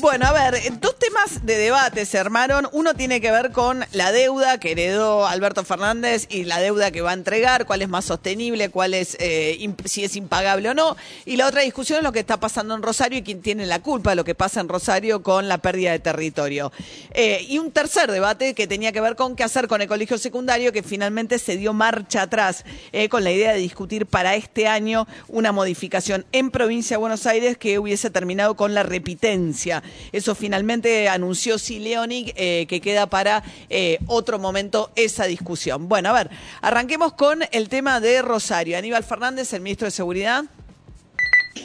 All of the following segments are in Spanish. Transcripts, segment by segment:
Bueno, a ver, dos temas de debate se armaron. Uno tiene que ver con la deuda que heredó Alberto Fernández y la deuda que va a entregar, cuál es más sostenible, cuál es, eh, si es impagable o no. Y la otra discusión es lo que está pasando en Rosario y quién tiene la culpa lo que pasa en Rosario con la pérdida de territorio. Eh, y un tercer debate que tenía que ver con qué hacer con el colegio secundario, que finalmente se dio marcha atrás eh, con la idea de discutir para este año una modificación en provincia de Buenos Aires que hubiese terminado con la repitencia. Eso finalmente anunció Sileoni, eh, que queda para eh, otro momento esa discusión. Bueno, a ver, arranquemos con el tema de Rosario. Aníbal Fernández, el ministro de Seguridad.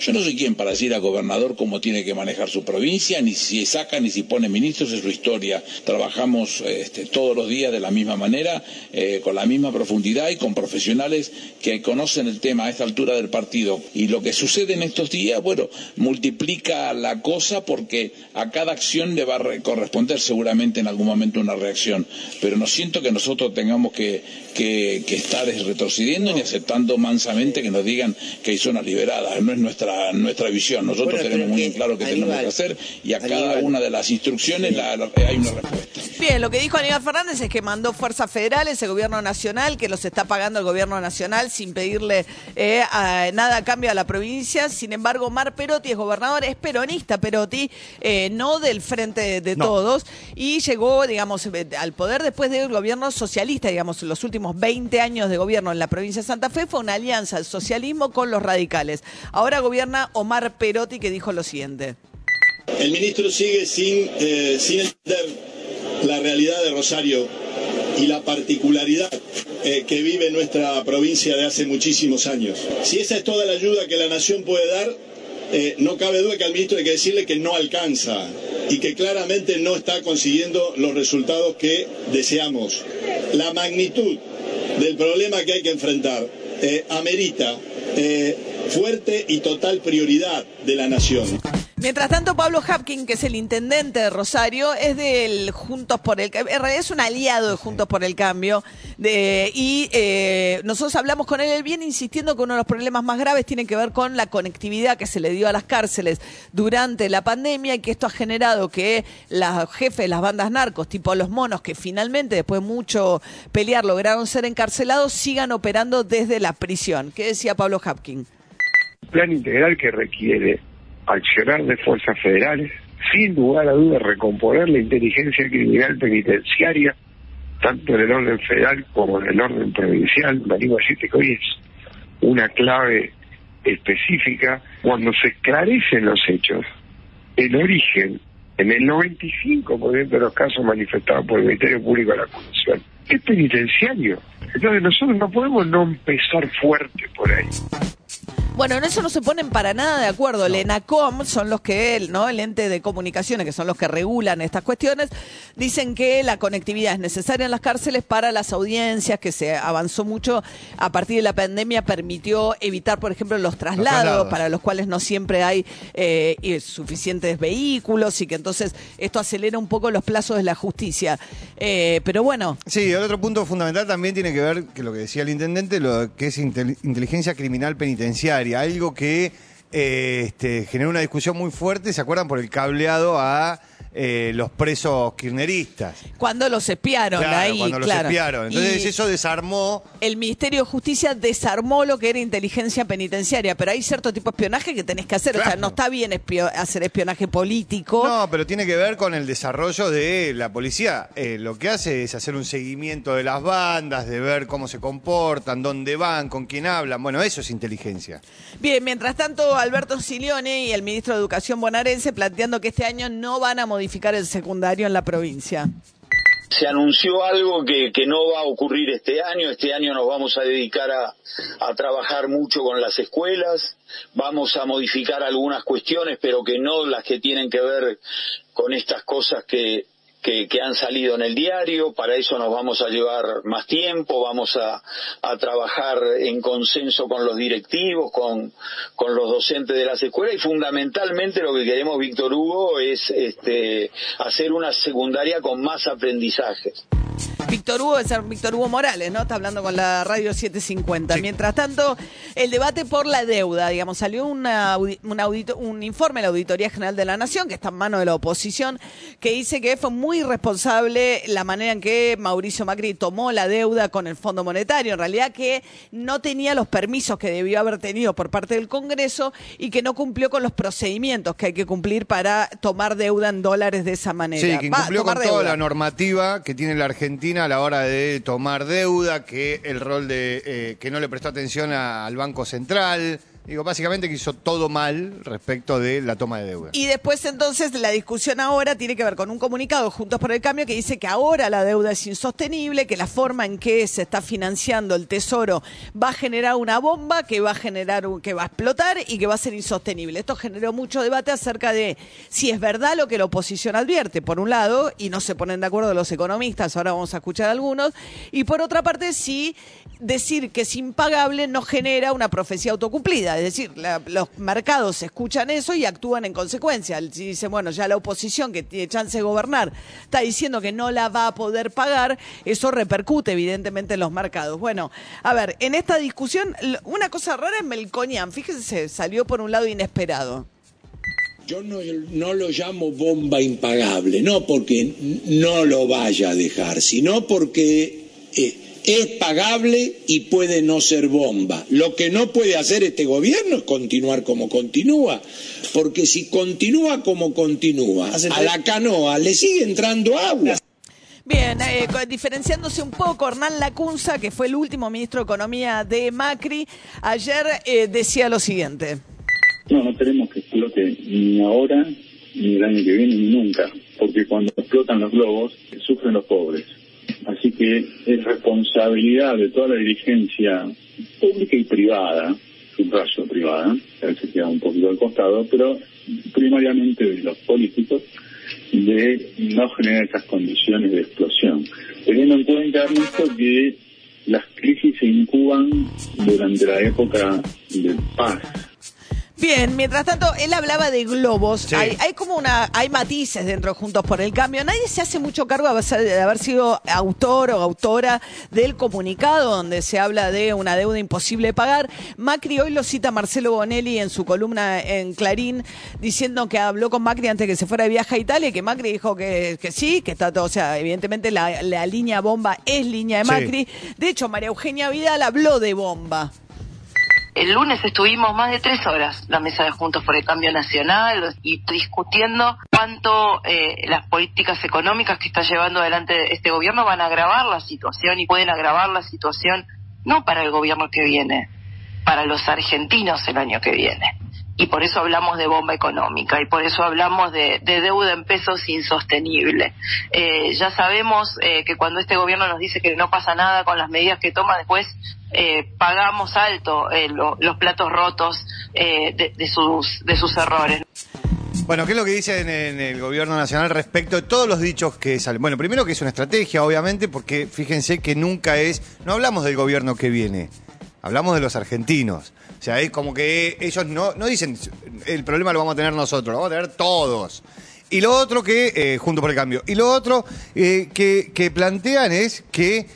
Yo no soy quien para decir a gobernador cómo tiene que manejar su provincia, ni si saca ni si pone ministros, es su historia. Trabajamos este, todos los días de la misma manera, eh, con la misma profundidad y con profesionales que conocen el tema a esta altura del partido. Y lo que sucede en estos días, bueno, multiplica la cosa porque a cada acción le va a re- corresponder seguramente en algún momento una reacción. Pero no siento que nosotros tengamos que, que, que estar retrocediendo ni aceptando mansamente que nos digan que hay zonas liberadas. No es nuestra visión. Nosotros Bueno, tenemos muy que- claro que tenemos que hacer y a cada una de las instrucciones la- la- hay una respuesta. Bien, lo que dijo Aníbal Fernández es que mandó fuerzas federales, el gobierno nacional, que los está pagando el gobierno nacional sin pedirle eh, a- nada a cambio a la provincia. Sin embargo, Mar Perotti es gobernador, es peronista Perotti, eh, no del frente de, de todos, y llegó, digamos, eh, al poder después del gobierno socialista, digamos, los últimos 20 años de gobierno en la provincia de Santa Fe fue una alianza del socialismo con los radicales. Ahora gobierna Omar Perotti, que dijo lo siguiente. El ministro sigue sin, eh, sin entender la realidad de Rosario y la particularidad eh, que vive nuestra provincia de hace muchísimos años. Si esa es toda la ayuda que la nación puede dar, eh, no cabe duda que al ministro hay que decirle que no alcanza y que claramente no está consiguiendo los resultados que deseamos. La magnitud del problema que hay que enfrentar eh, amerita fuerte y total prioridad de la nación. Mientras tanto, Pablo Hapkin, que es el intendente de Rosario, es del Juntos por el Cambio, en realidad es un aliado de Juntos por el Cambio, de, y eh, nosotros hablamos con él, él viene insistiendo que uno de los problemas más graves tiene que ver con la conectividad que se le dio a las cárceles durante la pandemia y que esto ha generado que los jefes de las bandas narcos, tipo los monos, que finalmente después de mucho pelear lograron ser encarcelados, sigan operando desde la prisión. ¿Qué decía Pablo Hapkin? plan integral que requiere accionar de fuerzas federales, sin lugar a dudas recomponer la inteligencia criminal penitenciaria, tanto en el orden federal como en el orden provincial. Me animo a decirte que hoy es una clave específica cuando se esclarecen los hechos, el origen, en el 95% de los casos manifestados por el Ministerio Público de la Acusación, es penitenciario. Entonces nosotros no podemos no empezar fuerte por ahí. Bueno, en eso no se ponen para nada de acuerdo. El ENACOM son los que, el, ¿no? El ente de comunicaciones, que son los que regulan estas cuestiones, dicen que la conectividad es necesaria en las cárceles para las audiencias, que se avanzó mucho a partir de la pandemia, permitió evitar, por ejemplo, los traslados, traslados. para los cuales no siempre hay eh, suficientes vehículos y que entonces esto acelera un poco los plazos de la justicia. Eh, pero bueno, Sí, el otro punto fundamental también tiene que ver, que lo que decía el intendente, lo que es intel- inteligencia criminal penitenciaria, algo que eh, este, generó una discusión muy fuerte, ¿se acuerdan? Por el cableado a eh, los presos kirchneristas. cuando los espiaron Claro, ahí, cuando los claro. espiaron. Entonces Y- eso desarmó el Ministerio de Justicia desarmó lo que era inteligencia penitenciaria, pero hay cierto tipo de espionaje que tenés que hacer. O sea, no está bien espio- hacer espionaje político. No, pero tiene que ver con el desarrollo de la policía. Eh, lo que hace es hacer un seguimiento de las bandas, de ver cómo se comportan, dónde van, con quién hablan. Bueno, eso es inteligencia. Bien, mientras tanto, Alberto Silione y el ministro de Educación bonaerense planteando que este año no van a modificar el secundario en la provincia. se anunció algo que, que no va a ocurrir este año. Este año nos vamos a dedicar a, a trabajar mucho con las escuelas, vamos a modificar algunas cuestiones, pero que no las que tienen que ver con estas cosas que, que, que han salido en el diario, para eso nos vamos a llevar más tiempo, vamos a, a trabajar en consenso con los directivos, con, con los docentes de las escuelas y fundamentalmente lo que queremos, Víctor Hugo, es este, hacer una secundaria con más aprendizajes. Víctor Hugo es Víctor Hugo Morales, ¿no? Está hablando con la radio 750. Mientras tanto, el debate por la deuda, digamos, salió una un, audito- un informe de la Auditoría General de la Nación, que está en manos de la oposición, que dice que fue muy irresponsable la manera en que Mauricio Macri tomó la deuda con el Fondo Monetario. En realidad que no tenía los permisos que debió haber tenido por parte del Congreso y que no cumplió con los procedimientos que hay que cumplir para tomar deuda en dólares de esa manera. Sí, que Va, incumplió con toda la normativa que tiene la Argentina a la hora de tomar deuda, que el rol de eh, que no le prestó atención al Banco Central. Digo, básicamente que hizo todo mal respecto de la toma de deuda. Y después entonces la discusión ahora tiene que ver con un comunicado Juntos por el Cambio que dice que ahora la deuda es insostenible, que la forma en que se está financiando el Tesoro va a generar una bomba que va a generar un- que va a explotar y que va a ser insostenible. Esto generó mucho debate acerca de si es verdad lo que la oposición advierte, por un lado, y no se ponen de acuerdo los economistas, ahora vamos a escuchar algunos, y por otra parte si decir que es impagable no genera una profecía autocumplida, es decir, los mercados escuchan eso y actúan en consecuencia. Si dicen, bueno, ya la oposición que tiene chance de gobernar está diciendo que no la va a poder pagar, eso repercute evidentemente en los mercados. Bueno, a ver, en esta discusión, una cosa rara es Melconian, fíjense, salió por un lado inesperado. Yo no, no lo llamo bomba impagable, no porque no lo vaya a dejar, sino porque eh, es pagable y puede no ser bomba. Lo que no puede hacer este gobierno es continuar como continúa, porque si continúa como continúa, a la canoa le sigue entrando agua. Bien, eh, diferenciándose un poco, Hernán Lacunza, que fue el último ministro de Economía de Macri, ayer eh, decía lo siguiente. No, no tenemos que explote ni ahora, ni el año que viene, ni nunca, porque cuando explotan los globos, sufren los pobres. Así que es responsabilidad de toda la dirigencia pública y privada, subrayo privada, veces queda un poquito al costado, pero primariamente de los políticos, de no generar esas condiciones de explosión. Teniendo en cuenta, Ernesto, que las crisis se incuban durante la época de paz, Bien, mientras tanto, él hablaba de globos. Hay, hay como una, hay matices dentro de Juntos por el Cambio. Nadie se hace mucho cargo de haber- de sido autor o autora del comunicado donde se habla de una deuda imposible de pagar. Macri hoy lo cita Marcelo Bonelli en su columna en Clarín diciendo que habló con Macri antes que se fuera de viaje a Italia y que Macri dijo que, que sí, que está todo, o sea, evidentemente la, la línea bomba es línea de Sí. Macri. De hecho, María Eugenia Vidal habló de bomba. El lunes estuvimos más de tres horas la mesa de Juntos por el Cambio Nacional y discutiendo cuánto eh, las políticas económicas que está llevando adelante este gobierno van a agravar la situación y pueden agravar la situación no para el gobierno que viene, para los argentinos el año que viene. Y por eso hablamos de bomba económica y por eso hablamos de, de deuda en pesos insostenible. Eh, ya sabemos eh, que cuando este gobierno nos dice que no pasa nada con las medidas que toma, después eh, pagamos alto eh, lo- los platos rotos eh, de, sus, de sus errores. Bueno, ¿qué es lo que dicen en el gobierno nacional respecto de todos los dichos que salen? Bueno, primero que es una estrategia, obviamente, porque fíjense que nunca es, no hablamos del gobierno que viene, hablamos de los argentinos. O sea, es como que ellos no, no dicen, el problema lo vamos a tener nosotros, lo vamos a tener todos. Y lo otro que, eh, junto por el cambio, y lo otro eh, que, plantean es que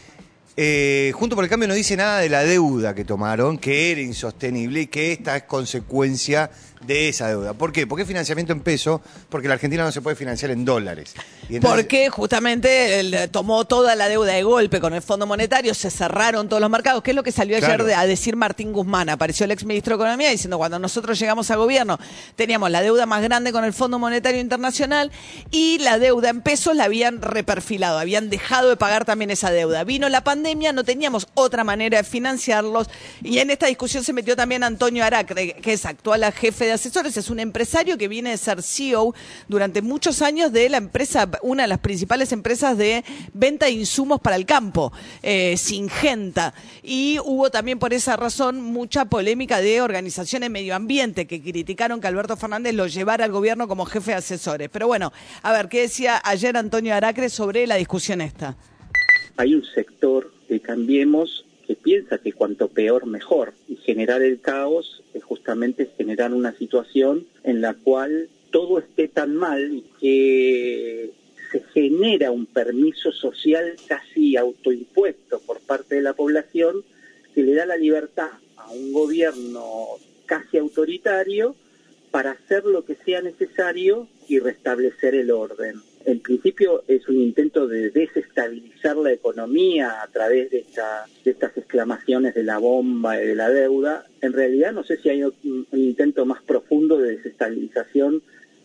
eh, junto por el cambio no dice nada de la deuda que tomaron, que era insostenible y que esta es consecuencia de esa deuda. ¿Por qué? Porque es financiamiento en peso, porque la Argentina no se puede financiar en dólares. Y entonces- Porque justamente él tomó toda la deuda de golpe con el Fondo Monetario, se cerraron todos los mercados, que es lo que salió Claro. ayer a decir Martín Guzmán. Apareció el ex ministro de Economía diciendo cuando nosotros llegamos a gobierno teníamos la deuda más grande con el Fondo Monetario Internacional y la deuda en pesos la habían reperfilado, habían dejado de pagar también esa deuda. Vino la pandemia pandemia no teníamos otra manera de financiarlos. Y en esta discusión se metió también Antonio Aracre, que es actual jefe de asesores, es un empresario que viene de ser CEO durante muchos años de la empresa, una de las principales empresas de venta de insumos para el campo, eh, Singenta. Y hubo también por esa razón mucha polémica de organizaciones medio ambiente que criticaron que Alberto Fernández lo llevara al gobierno como jefe de asesores. Pero bueno, a ver, ¿qué decía ayer Antonio Aracre sobre la discusión esta? Hay un sector de Cambiemos que piensa que cuanto peor mejor y generar el caos justamente generar una situación en la cual todo esté tan mal que se genera un permiso social casi autoimpuesto por parte de la población que le da la libertad a un gobierno casi autoritario para hacer lo que sea necesario y restablecer el orden. En principio es un intento de desestabilizar la economía a través de, de estas exclamaciones de la bomba y de la deuda. En realidad no sé si hay un, un intento más profundo de desestabilización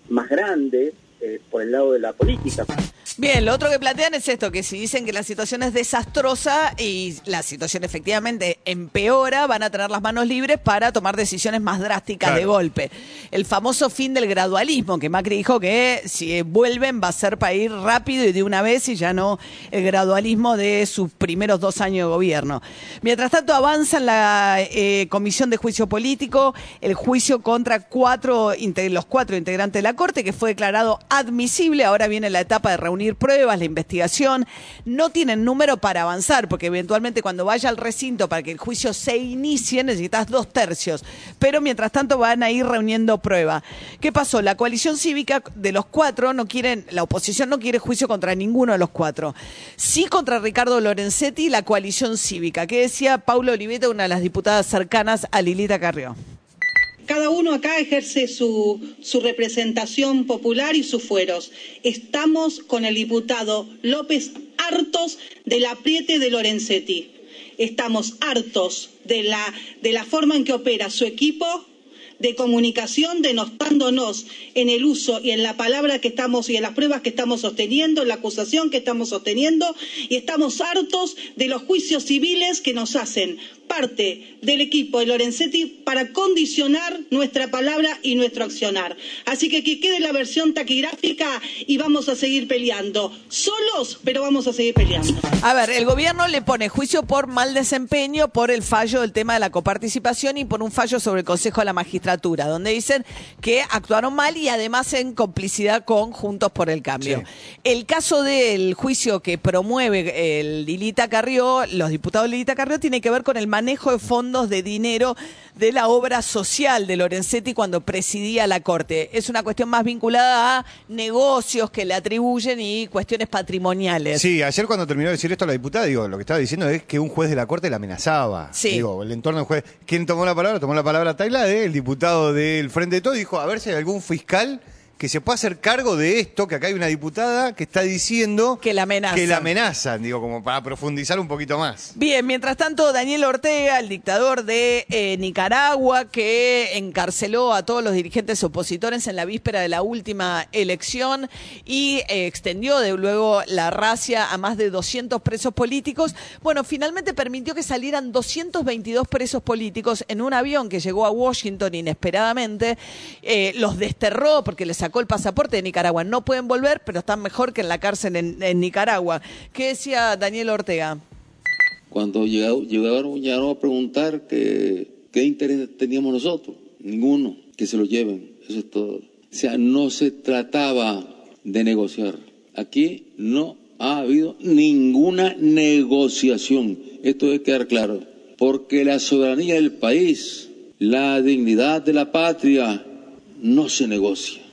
más grande eh, por el lado de la política. Bien, lo otro que plantean es esto, que si dicen que la situación es desastrosa y la situación efectivamente empeora, van a tener las manos libres para tomar decisiones más drásticas de golpe. El famoso fin del gradualismo, que Macri dijo que si vuelven va a ser para ir rápido y de una vez y ya no el gradualismo de sus primeros dos años de gobierno. Mientras tanto avanza en la eh, Comisión de Juicio Político el juicio contra cuatro, los cuatro integrantes de la Corte, que fue declarado admisible. Ahora viene la etapa de reunir pruebas, la investigación. No tienen número para avanzar, porque eventualmente cuando vaya al recinto para que el juicio se inicie necesitas dos tercios. Pero mientras tanto van a ir reuniendo prueba. ¿Qué pasó? La coalición cívica de los cuatro no quieren, la oposición no quiere juicio contra ninguno de los cuatro. Sí contra Ricardo Lorenzetti y la coalición cívica. ¿Qué decía Paulo Oliveta, una de las diputadas cercanas a Lilita Carrió? Cada uno acá ejerce su, su, representación popular y sus fueros. Estamos con el diputado López hartos del apriete de Lorenzetti. Estamos hartos de la, de la forma en que opera su equipo de comunicación denostándonos en el uso y en la palabra que estamos y en las pruebas que estamos sosteniendo, en la acusación que estamos sosteniendo y estamos hartos de los juicios civiles que nos hacen parte del equipo de Lorenzetti para condicionar nuestra palabra y nuestro accionar. Así que que quede la versión taquigráfica y vamos a seguir peleando. Solos, pero vamos a seguir peleando. A ver, el gobierno le pone juicio por mal desempeño, por el fallo del tema de la coparticipación y por un fallo sobre el Consejo de la Magistratura, donde dicen que actuaron mal y además en complicidad con Juntos por el Cambio. El caso del juicio que promueve el Dilita Carrió, los diputados de Dilita Carrió, tiene que ver con el manejo de fondos de dinero de la obra social de Lorenzetti cuando presidía la Corte. Es una cuestión más vinculada a negocios que le atribuyen y cuestiones patrimoniales. Sí, ayer cuando terminó de decir esto la diputada, digo, lo que estaba diciendo es que un juez de la Corte la amenazaba. Sí. Digo, el entorno del juez. ¿Quién tomó la palabra? Tomó la palabra Tailade, el diputado del Frente de Todo, dijo, a ver si hay algún fiscal que se pueda hacer cargo de esto, que acá hay una diputada que está diciendo que la amenazan. Que la amenazan, digo, como para profundizar un poquito más. Bien, mientras tanto, Daniel Ortega, el dictador de eh, Nicaragua, que encarceló a todos los dirigentes opositores en la víspera de la última elección y eh, extendió de luego la racia a más de 200 presos políticos, bueno, finalmente permitió que salieran 222 presos políticos en un avión que llegó a Washington inesperadamente, eh, los desterró porque les sacó el pasaporte de Nicaragua. No pueden volver, pero están mejor que en la cárcel en, Nicaragua. ¿Qué decía Daniel Ortega? Cuando llegaron, llegaron a preguntar que, qué interés teníamos nosotros, ninguno, que se lo lleven, eso es todo. O sea, no se trataba de negociar. Aquí no ha habido ninguna negociación. Esto debe quedar claro. Porque la soberanía del país, la dignidad de la patria, no se negocia.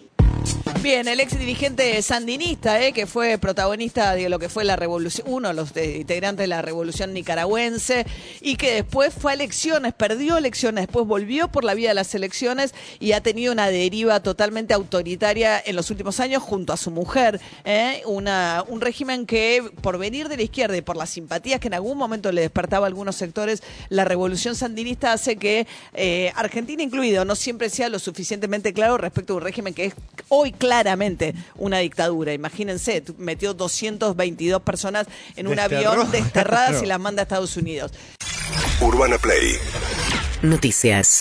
Bien, el ex dirigente sandinista, eh, que fue protagonista de lo que fue la revolución, uno de los integrantes de la revolución nicaragüense, y que después fue a elecciones, perdió elecciones, después volvió por la vía de las elecciones y ha tenido una deriva totalmente autoritaria en los últimos años junto a su mujer. eh, una, un régimen que, por venir de la izquierda y por las simpatías que en algún momento le despertaba a algunos sectores, la revolución sandinista hace que eh, Argentina incluido no siempre sea lo suficientemente claro respecto a un régimen que es hoy claro claramente una dictadura. Imagínense, metió 222 personas en un Desterró, avión desterradas y las manda a Estados Unidos. Urbana Play Noticias.